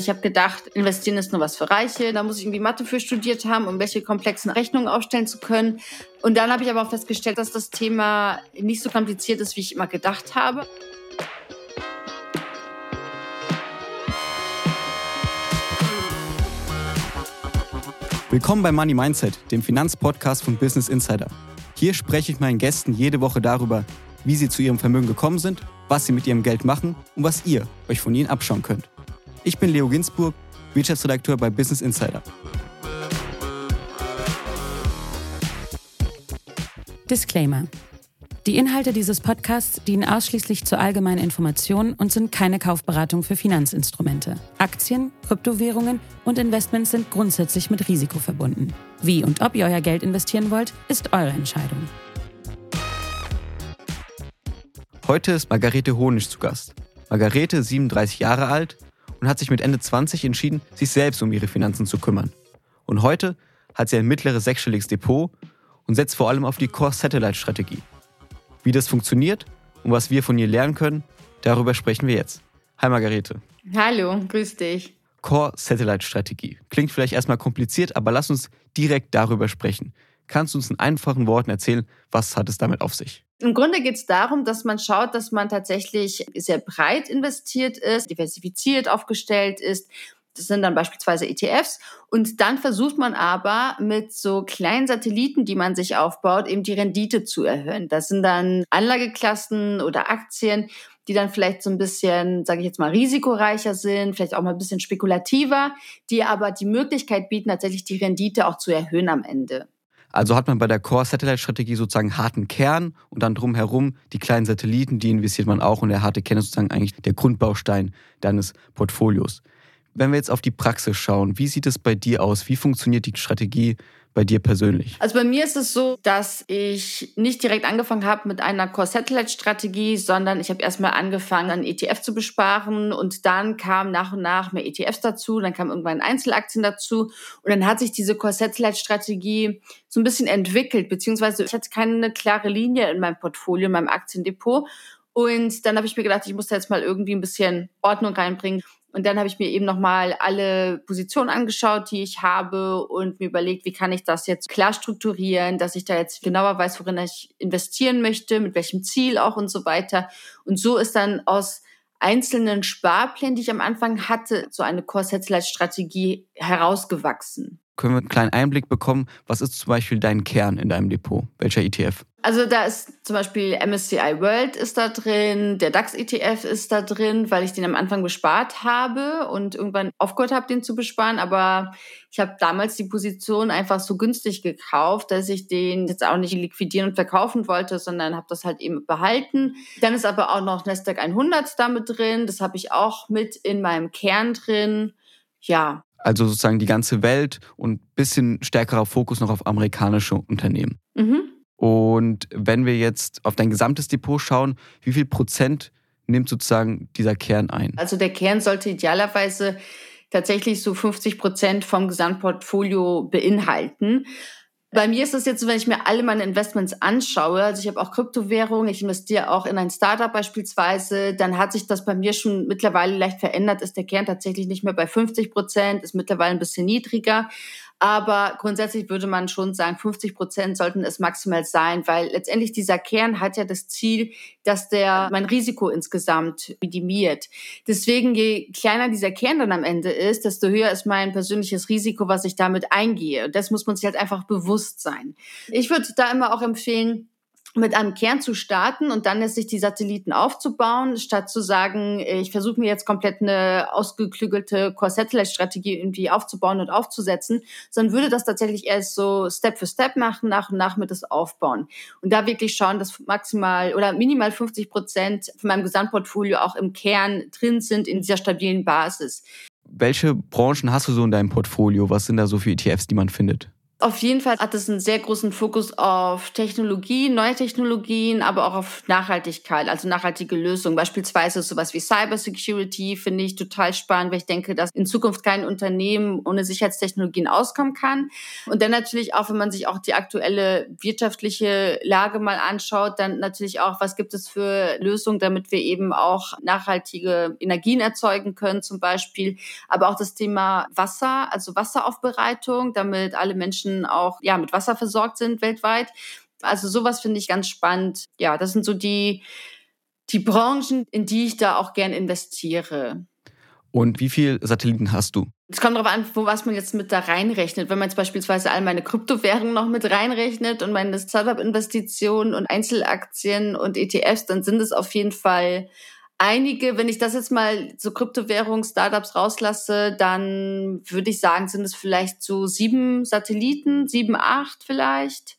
Ich habe gedacht, investieren ist nur was für Reiche. Da muss ich irgendwie Mathe für studiert haben, um welche komplexen Rechnungen aufstellen zu können. Und dann habe ich aber auch festgestellt, dass das Thema nicht so kompliziert ist, wie ich immer gedacht habe. Willkommen bei Money Mindset, dem Finanzpodcast von Business Insider. Hier spreche ich meinen Gästen jede Woche darüber, wie sie zu ihrem Vermögen gekommen sind, was sie mit ihrem Geld machen und was ihr euch von ihnen abschauen könnt. Ich bin Leo Ginsburg, Wirtschaftsredakteur bei Business Insider. Disclaimer. Die Inhalte dieses Podcasts dienen ausschließlich zur allgemeinen Information und sind keine Kaufberatung für Finanzinstrumente. Aktien, Kryptowährungen und Investments sind grundsätzlich mit Risiko verbunden. Wie und ob ihr euer Geld investieren wollt, ist eure Entscheidung. Heute ist Margarete Honisch zu Gast. Margarete, 37 Jahre alt, und hat sich mit Ende 20 entschieden, sich selbst um ihre Finanzen zu kümmern. Und heute hat sie ein mittleres sechsstelliges Depot und setzt vor allem auf die Core-Satellite-Strategie. Wie das funktioniert und was wir von ihr lernen können, darüber sprechen wir jetzt. Hi Margarete. Hallo, grüß dich. Core-Satellite-Strategie. Klingt vielleicht erstmal kompliziert, aber lass uns direkt darüber sprechen. Kannst du uns in einfachen Worten erzählen, was hat es damit auf sich? Im Grunde geht es darum, dass man schaut, dass man tatsächlich sehr breit investiert ist, diversifiziert aufgestellt ist. Das sind dann beispielsweise ETFs. Und dann versucht man aber mit so kleinen Satelliten, die man sich aufbaut, eben die Rendite zu erhöhen. Das sind dann Anlageklassen oder Aktien, die dann vielleicht so ein bisschen, sage ich jetzt mal, risikoreicher sind, vielleicht auch mal ein bisschen spekulativer, die aber die Möglichkeit bieten, tatsächlich die Rendite auch zu erhöhen am Ende. Also hat man bei der Core-Satellite-Strategie sozusagen harten Kern und dann drumherum die kleinen Satelliten, die investiert man auch und der harte Kern ist sozusagen eigentlich der Grundbaustein deines Portfolios. Wenn wir jetzt auf die Praxis schauen, wie sieht es bei dir aus? Wie funktioniert die Strategie bei dir persönlich? Also bei mir ist es so, dass ich nicht direkt angefangen habe mit einer Core-Satellite-Strategie, sondern ich habe erstmal angefangen, einen ETF zu besparen und dann kam nach und nach mehr ETFs dazu, dann kamen irgendwann Einzelaktien dazu und dann hat sich diese Core-Satellite-Strategie so ein bisschen entwickelt, beziehungsweise ich hatte keine klare Linie in meinem Portfolio, in meinem Aktiendepot und dann habe ich mir gedacht, ich muss da jetzt mal irgendwie ein bisschen Ordnung reinbringen. Und dann habe ich mir eben nochmal alle Positionen angeschaut, die ich habe und mir überlegt, wie kann ich das jetzt klar strukturieren, dass ich da jetzt genauer weiß, worin ich investieren möchte, mit welchem Ziel auch und so weiter. Und so ist dann aus einzelnen Sparplänen, die ich am Anfang hatte, so eine Core-Satellite-Strategie herausgewachsen. Können wir einen kleinen Einblick bekommen, was ist zum Beispiel dein Kern in deinem Depot? Welcher ETF? Also da ist zum Beispiel MSCI World ist da drin, der DAX ETF ist da drin, weil ich den am Anfang bespart habe und irgendwann aufgehört habe, den zu besparen. Aber ich habe damals die Position einfach so günstig gekauft, dass ich den jetzt auch nicht liquidieren und verkaufen wollte, sondern habe das halt eben behalten. Dann ist aber auch noch Nasdaq 100 damit drin. Das habe ich auch mit in meinem Kern drin. Ja, also sozusagen die ganze Welt und bisschen stärkerer Fokus noch auf amerikanische Unternehmen. Mhm. Und wenn wir jetzt auf dein gesamtes Depot schauen, wie viel Prozent nimmt sozusagen dieser Kern ein? Also der Kern sollte idealerweise tatsächlich so 50 Prozent vom Gesamtportfolio beinhalten. Bei mir ist das jetzt so, wenn ich mir alle meine Investments anschaue, also ich habe auch Kryptowährungen, ich investiere auch in ein Startup beispielsweise, dann hat sich das bei mir schon mittlerweile leicht verändert, ist der Kern tatsächlich nicht mehr bei 50 Prozent, ist mittlerweile ein bisschen niedriger. Aber grundsätzlich würde man schon sagen, 50 Prozent sollten es maximal sein, weil letztendlich dieser Kern hat ja das Ziel, dass der mein Risiko insgesamt minimiert. Deswegen, je kleiner dieser Kern dann am Ende ist, desto höher ist mein persönliches Risiko, was ich damit eingehe. Und das muss man sich halt einfach bewusst sein. Ich würde da immer auch empfehlen, mit einem Kern zu starten und dann sich die Satelliten aufzubauen, statt zu sagen, ich versuche mir jetzt komplett eine ausgeklügelte Core-Satellite-Strategie irgendwie aufzubauen und aufzusetzen, sondern würde das tatsächlich erst so Step für Step machen, nach und nach mit das aufbauen. Und da wirklich schauen, dass maximal oder minimal 50 Prozent von meinem Gesamtportfolio auch im Kern drin sind in dieser stabilen Basis. Welche Branchen hast du so in deinem Portfolio? Was sind da so für ETFs, die man findet? Auf jeden Fall hat es einen sehr großen Fokus auf Technologien, neue Technologien, aber auch auf Nachhaltigkeit, also nachhaltige Lösungen. Beispielsweise sowas wie Cybersecurity finde ich total spannend, weil ich denke, dass in Zukunft kein Unternehmen ohne Sicherheitstechnologien auskommen kann. Und dann natürlich auch, wenn man sich auch die aktuelle wirtschaftliche Lage mal anschaut, dann natürlich auch, was gibt es für Lösungen, damit wir eben auch nachhaltige Energien erzeugen können, zum Beispiel. Aber auch das Thema Wasser, also Wasseraufbereitung, damit alle Menschen Menschen auch ja mit Wasser versorgt sind weltweit. Also sowas finde ich ganz spannend. Ja, das sind so die die Branchen, in die ich da auch gern investiere. Und wie viele Satelliten hast du? Es kommt darauf an, wo was man jetzt mit da reinrechnet. Wenn man jetzt beispielsweise all meine Kryptowährungen noch mit reinrechnet und meine Startup-Investitionen und Einzelaktien und ETFs, dann sind es auf jeden Fall einige, wenn ich das jetzt mal so Kryptowährungs-Startups rauslasse, dann würde ich sagen, sind es vielleicht so sieben Satelliten, sieben, acht vielleicht.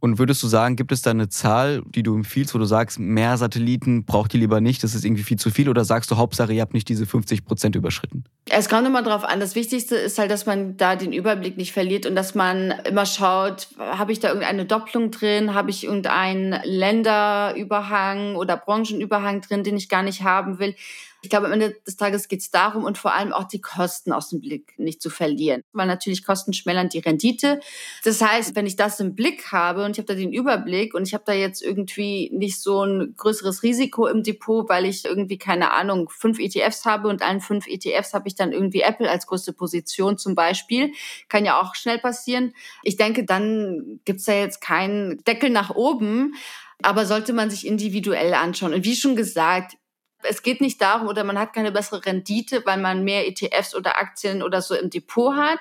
Und würdest du sagen, gibt es da eine Zahl, die du empfiehlst, wo du sagst, mehr Satelliten braucht ihr lieber nicht, das ist irgendwie viel zu viel? Oder sagst du, Hauptsache, ihr habt nicht diese 50 Prozent überschritten? Es kommt immer drauf an. Das Wichtigste ist halt, dass man da den Überblick nicht verliert und dass man immer schaut, habe ich da irgendeine Doppelung drin? Habe ich irgendeinen Länderüberhang oder Branchenüberhang drin, den ich gar nicht haben will? Ich glaube, am Ende des Tages geht es darum und vor allem auch die Kosten aus dem Blick nicht zu verlieren. Weil natürlich Kosten schmälern die Rendite. Das heißt, wenn ich das im Blick habe und ich habe da den Überblick und ich habe da jetzt irgendwie nicht so ein größeres Risiko im Depot, weil ich irgendwie, keine Ahnung, fünf ETFs habe und allen fünf ETFs habe ich dann irgendwie Apple als größte Position zum Beispiel. Kann ja auch schnell passieren. Ich denke, dann gibt's da jetzt keinen Deckel nach oben. Aber sollte man sich individuell anschauen. Und wie schon gesagt, es geht nicht darum, oder man hat keine bessere Rendite, weil man mehr ETFs oder Aktien oder so im Depot hat.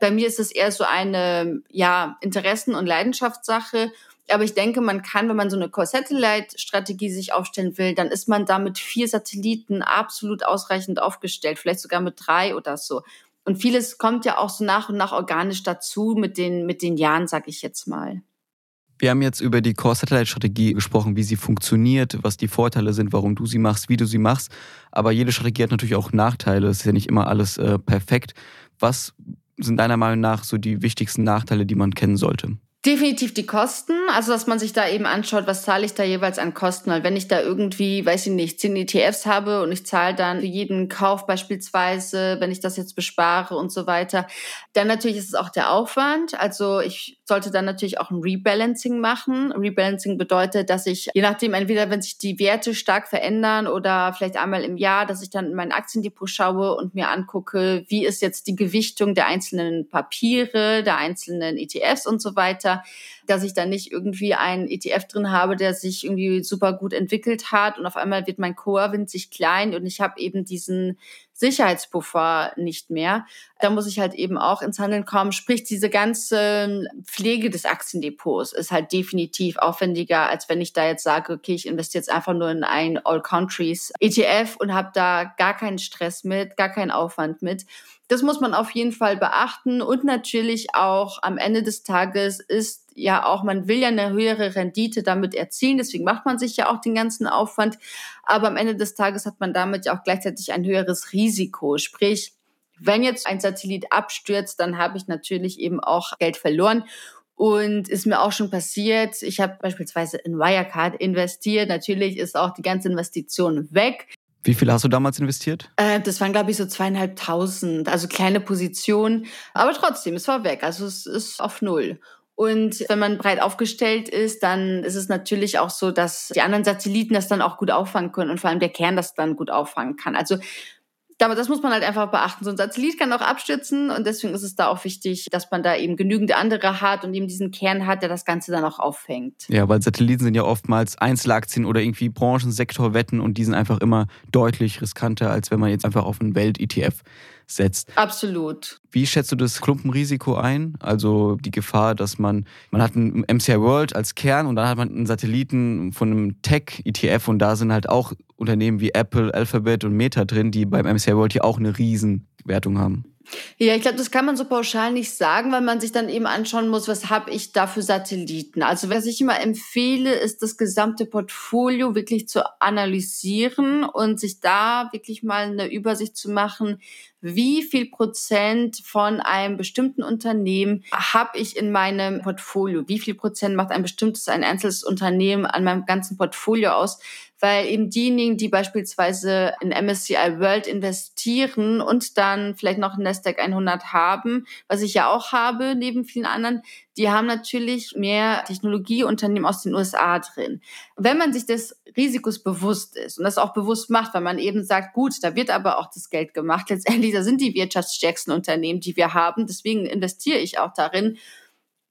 Bei mir ist es eher so eine, ja, Interessen- und Leidenschaftssache. Aber ich denke, man kann, wenn man so eine Core-Satellite-Strategie sich aufstellen will, dann ist man da mit vier Satelliten absolut ausreichend aufgestellt, vielleicht sogar mit drei oder so. Und vieles kommt ja auch so nach und nach organisch dazu mit den, mit den Jahren, sag ich jetzt mal. Wir haben jetzt über die Core-Satellite-Strategie gesprochen, wie sie funktioniert, was die Vorteile sind, warum du sie machst, wie du sie machst. Aber jede Strategie hat natürlich auch Nachteile. Es ist ja nicht immer alles äh, perfekt. Was sind deiner Meinung nach so die wichtigsten Nachteile, die man kennen sollte? Definitiv die Kosten, also dass man sich da eben anschaut, was zahle ich da jeweils an Kosten. Weil wenn ich da irgendwie, weiß ich nicht, 10 ETFs habe und ich zahle dann für jeden Kauf beispielsweise, wenn ich das jetzt bespare und so weiter, dann natürlich ist es auch der Aufwand. Also ich sollte dann natürlich auch ein Rebalancing machen. Rebalancing bedeutet, dass ich, je nachdem, entweder wenn sich die Werte stark verändern oder vielleicht einmal im Jahr, dass ich dann in mein Aktiendepot schaue und mir angucke, wie ist jetzt die Gewichtung der einzelnen Papiere, der einzelnen ETFs und so weiter weiter, dass ich dann nicht irgendwie einen ETF drin habe, der sich irgendwie super gut entwickelt hat und auf einmal wird mein Core winzig klein und ich habe eben diesen Sicherheitspuffer nicht mehr. Da muss ich halt eben auch ins Handeln kommen. Sprich, diese ganze Pflege des Aktiendepots ist halt definitiv aufwendiger, als wenn ich da jetzt sage, okay, ich investiere jetzt einfach nur in ein All Countries ETF und habe da gar keinen Stress mit, gar keinen Aufwand mit. Das muss man auf jeden Fall beachten und natürlich auch am Ende des Tages ist ja auch, man will ja eine höhere Rendite damit erzielen, deswegen macht man sich ja auch den ganzen Aufwand, aber am Ende des Tages hat man damit ja auch gleichzeitig ein höheres Risiko, sprich, wenn jetzt ein Satellit abstürzt, dann habe ich natürlich eben auch Geld verloren und ist mir auch schon passiert. Ich habe beispielsweise in Wirecard investiert. Natürlich ist auch die ganze Investition weg. Wie viel hast du damals investiert? Äh, das waren, glaube ich, so zweieinhalbtausend, also kleine Positionen. Aber trotzdem, es war weg. Also es ist auf Null. Und wenn man breit aufgestellt ist, dann ist es natürlich auch so, dass die anderen Satelliten das dann auch gut auffangen können und vor allem der Kern das dann gut auffangen kann. Also aber das muss man halt einfach beachten. So ein Satellit kann auch abstürzen und deswegen ist es da auch wichtig, dass man da eben genügend andere hat und eben diesen Kern hat, der das Ganze dann auch auffängt. Ja, weil Satelliten sind ja oftmals Einzelaktien oder irgendwie Branchensektorwetten und die sind einfach immer deutlich riskanter, als wenn man jetzt einfach auf einen Welt-ETF setzt. Absolut. Wie schätzt du das Klumpenrisiko ein? Also die Gefahr, dass man, man hat ein MCI World als Kern und dann hat man einen Satelliten von einem Tech-ETF und da sind halt auch Unternehmen wie Apple, Alphabet und Meta drin, die beim MCI World hier auch eine Riesenwertung haben. Ja, ich glaube, das kann man so pauschal nicht sagen, weil man sich dann eben anschauen muss, was habe ich da für Satelliten. Also was ich immer empfehle, ist das gesamte Portfolio wirklich zu analysieren und sich da wirklich mal eine Übersicht zu machen, wie viel Prozent von einem bestimmten Unternehmen habe ich in meinem Portfolio? Wie viel Prozent macht ein bestimmtes, ein einzelnes Unternehmen an meinem ganzen Portfolio aus? weil eben diejenigen, die beispielsweise in MSCI World investieren und dann vielleicht noch Nasdaq 100 haben, was ich ja auch habe, neben vielen anderen, die haben natürlich mehr Technologieunternehmen aus den USA drin. Wenn man sich des Risikos bewusst ist und das auch bewusst macht, weil man eben sagt, gut, da wird aber auch das Geld gemacht, letztendlich, da sind die wirtschaftsstärksten Unternehmen, die wir haben, deswegen investiere ich auch darin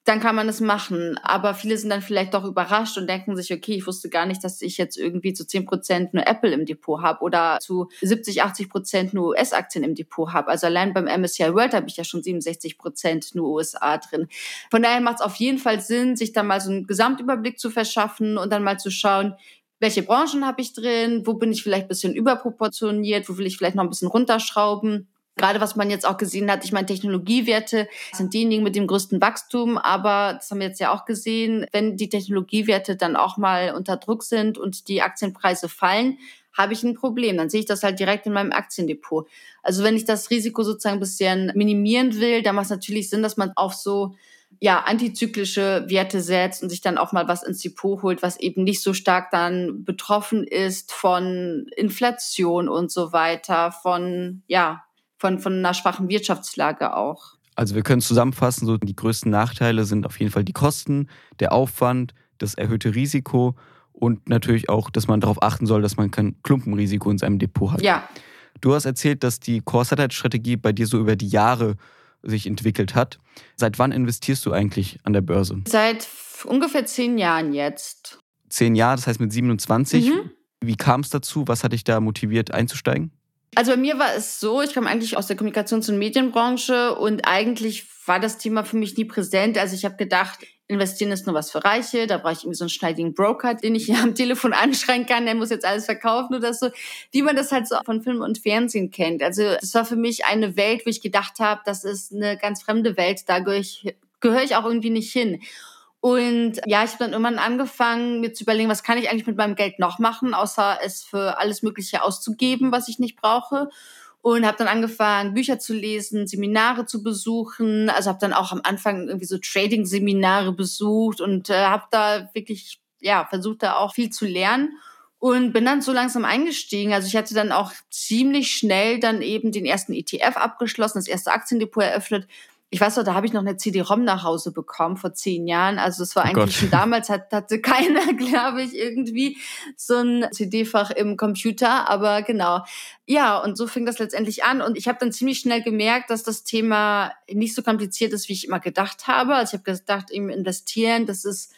dann kann man es machen. Aber viele sind dann vielleicht doch überrascht und denken sich, okay, ich wusste gar nicht, dass ich jetzt irgendwie zu 10 Prozent nur Apple im Depot habe oder zu 70, 80 Prozent nur US-Aktien im Depot habe. Also allein beim MSCI World habe ich ja schon 67 Prozent nur USA drin. Von daher macht es auf jeden Fall Sinn, sich da mal so einen Gesamtüberblick zu verschaffen und dann mal zu schauen, welche Branchen habe ich drin, wo bin ich vielleicht ein bisschen überproportioniert, wo will ich vielleicht noch ein bisschen runterschrauben Gerade was man jetzt auch gesehen hat, ich meine, Technologiewerte sind diejenigen mit dem größten Wachstum, aber das haben wir jetzt ja auch gesehen, wenn die Technologiewerte dann auch mal unter Druck sind und die Aktienpreise fallen, habe ich ein Problem. Dann sehe ich das halt direkt in meinem Aktiendepot. Also wenn ich das Risiko sozusagen ein bisschen minimieren will, dann macht es natürlich Sinn, dass man auf so ja, antizyklische Werte setzt und sich dann auch mal was ins Depot holt, was eben nicht so stark dann betroffen ist von Inflation und so weiter, von, ja, von, von einer schwachen Wirtschaftslage auch. Also wir können zusammenfassen, so die größten Nachteile sind auf jeden Fall die Kosten, der Aufwand, das erhöhte Risiko und natürlich auch, dass man darauf achten soll, dass man kein Klumpenrisiko in seinem Depot hat. Ja. Du hast erzählt, dass die Core-Satellite-Strategie bei dir so über die Jahre sich entwickelt hat. Seit wann investierst du eigentlich an der Börse? Seit ungefähr zehn Jahren jetzt. Zehn Jahre, das heißt mit 27. Mhm. Wie kam es dazu? Was hat dich da motiviert einzusteigen? Also bei mir war es so, ich komme eigentlich aus der Kommunikations- und Medienbranche und eigentlich war das Thema für mich nie präsent. Also ich habe gedacht, investieren ist nur was für Reiche, da brauche ich irgendwie so einen schneidigen Broker, den ich hier am Telefon anschreien kann, der muss jetzt alles verkaufen oder so, wie man das halt so von Film und Fernsehen kennt. Also das war für mich eine Welt, wo ich gedacht habe, das ist eine ganz fremde Welt, da gehöre ich, gehöre ich auch irgendwie nicht hin. Und ja, ich habe dann irgendwann angefangen, mir zu überlegen, was kann ich eigentlich mit meinem Geld noch machen, außer es für alles Mögliche auszugeben, was ich nicht brauche. Und habe dann angefangen, Bücher zu lesen, Seminare zu besuchen. Also habe dann auch am Anfang irgendwie so Trading-Seminare besucht und äh, habe da wirklich, ja, versucht da auch viel zu lernen und bin dann so langsam eingestiegen. Also ich hatte dann auch ziemlich schnell dann eben den ersten ETF abgeschlossen, das erste Aktiendepot eröffnet ich weiß noch, da habe ich noch eine CD-ROM nach Hause bekommen vor zehn Jahren. Also es war oh eigentlich schon damals hat, hatte keiner, glaube ich, irgendwie so ein CD-Fach im Computer. Aber genau. Ja, und so fing das letztendlich an. Und ich habe dann ziemlich schnell gemerkt, dass das Thema nicht so kompliziert ist, wie ich immer gedacht habe. Also ich habe gedacht, eben investieren, das ist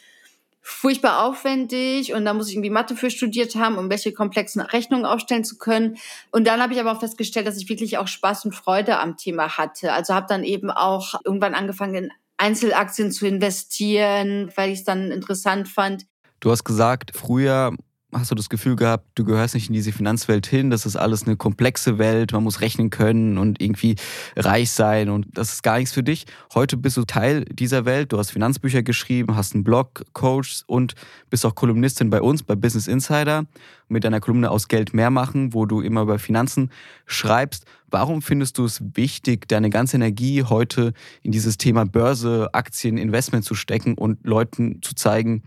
furchtbar aufwendig und da muss ich irgendwie Mathe für studiert haben, um welche komplexen Rechnungen aufstellen zu können. Und dann habe ich aber auch festgestellt, dass ich wirklich auch Spaß und Freude am Thema hatte. Also habe dann eben auch irgendwann angefangen, in Einzelaktien zu investieren, weil ich es dann interessant fand. Du hast gesagt, früher hast du das Gefühl gehabt, du gehörst nicht in diese Finanzwelt hin, das ist alles eine komplexe Welt, man muss rechnen können und irgendwie reich sein und das ist gar nichts für dich. Heute bist du Teil dieser Welt, du hast Finanzbücher geschrieben, hast einen Blog, Coach und bist auch Kolumnistin bei uns, bei Business Insider mit deiner Kolumne aus Geld mehr machen, wo du immer über Finanzen schreibst. Warum findest du es wichtig, deine ganze Energie heute in dieses Thema Börse, Aktien, Investment zu stecken und Leuten zu zeigen,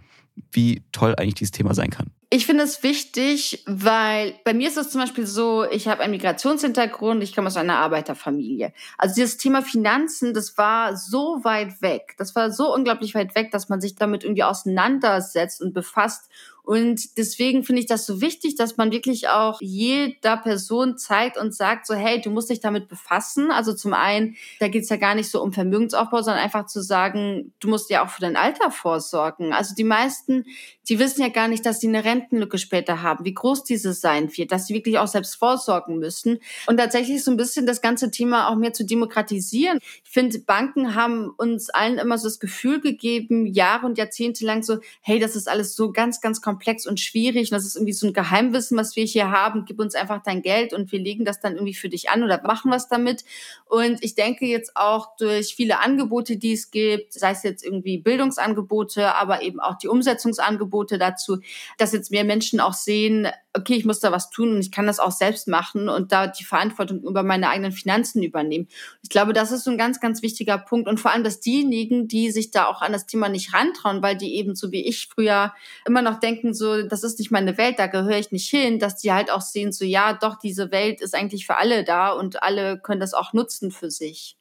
wie toll eigentlich dieses Thema sein kann? Ich finde es wichtig, weil bei mir ist es zum Beispiel so, ich habe einen Migrationshintergrund, ich komme aus einer Arbeiterfamilie. Also dieses Thema Finanzen, das war so weit weg, das war so unglaublich weit weg, dass man sich damit irgendwie auseinandersetzt und befasst und deswegen finde ich das so wichtig, dass man wirklich auch jeder Person zeigt und sagt, so, hey, du musst dich damit befassen. Also zum einen, da geht es ja gar nicht so um Vermögensaufbau, sondern einfach zu sagen, du musst ja auch für dein Alter vorsorgen. Also die meisten, die wissen ja gar nicht, dass sie eine Rentenlücke später haben, wie groß diese sein wird, dass sie wirklich auch selbst vorsorgen müssen. Und tatsächlich so ein bisschen das ganze Thema auch mehr zu demokratisieren. Ich finde, Banken haben uns allen immer so das Gefühl gegeben, Jahre und Jahrzehnte lang so, hey, das ist alles so ganz, ganz kompliziert komplex und schwierig und das ist irgendwie so ein Geheimwissen, was wir hier haben. Gib uns einfach dein Geld und wir legen das dann irgendwie für dich an oder machen was damit. Und ich denke jetzt auch durch viele Angebote, die es gibt, sei es jetzt irgendwie Bildungsangebote, aber eben auch die Umsetzungsangebote dazu, dass jetzt mehr Menschen auch sehen, okay, ich muss da was tun und ich kann das auch selbst machen und da die Verantwortung über meine eigenen Finanzen übernehmen. Ich glaube, das ist so ein ganz, ganz wichtiger Punkt und vor allem, dass diejenigen, die sich da auch an das Thema nicht rantrauen, weil die eben so wie ich früher immer noch denken, so, das ist nicht meine Welt, da gehöre ich nicht hin, dass die halt auch sehen, so, ja, doch, diese Welt ist eigentlich für alle da und alle können das auch nutzen für sich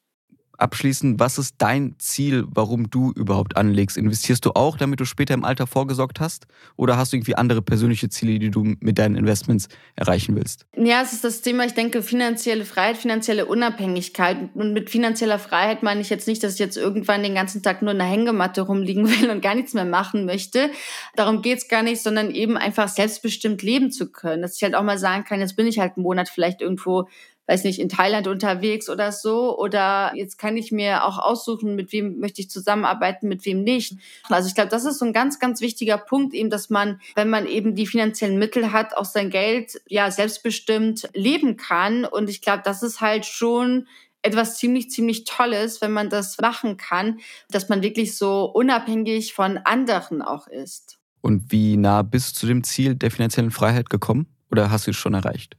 abschließend, was ist dein Ziel, warum du überhaupt anlegst? Investierst du auch, damit du später im Alter vorgesorgt hast? Oder hast du irgendwie andere persönliche Ziele, die du mit deinen Investments erreichen willst? Ja, es ist das Thema, ich denke, finanzielle Freiheit, finanzielle Unabhängigkeit. Und mit finanzieller Freiheit meine ich jetzt nicht, dass ich jetzt irgendwann den ganzen Tag nur in der Hängematte rumliegen will und gar nichts mehr machen möchte. Darum geht's gar nicht, sondern eben einfach selbstbestimmt leben zu können. Dass ich halt auch mal sagen kann, jetzt bin ich halt einen Monat vielleicht irgendwo weiß nicht, in Thailand unterwegs oder so. Oder jetzt kann ich mir auch aussuchen, mit wem möchte ich zusammenarbeiten, mit wem nicht. Also ich glaube, das ist so ein ganz, ganz wichtiger Punkt eben, dass man, wenn man eben die finanziellen Mittel hat, auch sein Geld ja selbstbestimmt leben kann. Und ich glaube, das ist halt schon etwas ziemlich, ziemlich Tolles, wenn man das machen kann, dass man wirklich so unabhängig von anderen auch ist. Und wie nah bist du zu dem Ziel der finanziellen Freiheit gekommen? Oder hast du es schon erreicht?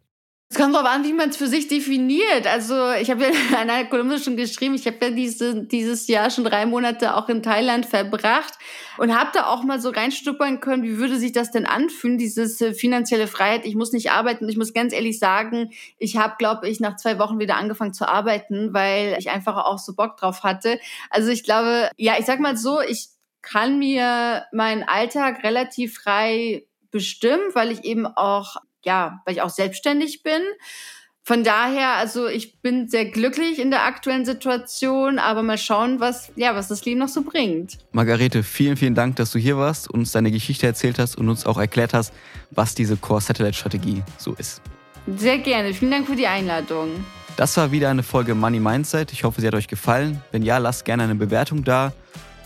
Es kommt darauf an, wie man es für sich definiert. Also ich habe ja in einer Kolumne schon geschrieben, ich habe ja diese, dieses Jahr schon drei Monate auch in Thailand verbracht und habe da auch mal so reinstuppern können, wie würde sich das denn anfühlen, dieses äh, finanzielle Freiheit. Ich muss nicht arbeiten. Ich muss ganz ehrlich sagen, ich habe, glaube ich, nach zwei Wochen wieder angefangen zu arbeiten, weil ich einfach auch so Bock drauf hatte. Also ich glaube, ja, ich sag mal so, ich kann mir meinen Alltag relativ frei bestimmen, weil ich eben auch ja, weil ich auch selbstständig bin. Von daher, also ich bin sehr glücklich in der aktuellen Situation, aber mal schauen, was, ja, was das Leben noch so bringt. Margarete, vielen, vielen Dank, dass du hier warst, uns deine Geschichte erzählt hast und uns auch erklärt hast, was diese Core Satellite Strategie so ist. Sehr gerne. Vielen Dank für die Einladung. Das war wieder eine Folge Money Mindset. Ich hoffe, sie hat euch gefallen. Wenn ja, lasst gerne eine Bewertung da.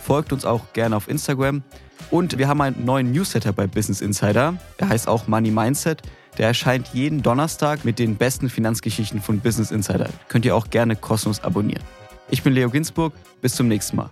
Folgt uns auch gerne auf Instagram. Und wir haben einen neuen Newsletter bei Business Insider. Der heißt auch Money Mindset. Der erscheint jeden Donnerstag mit den besten Finanzgeschichten von Business Insider. Könnt ihr auch gerne kostenlos abonnieren. Ich bin Leo Ginsburg. Bis zum nächsten Mal.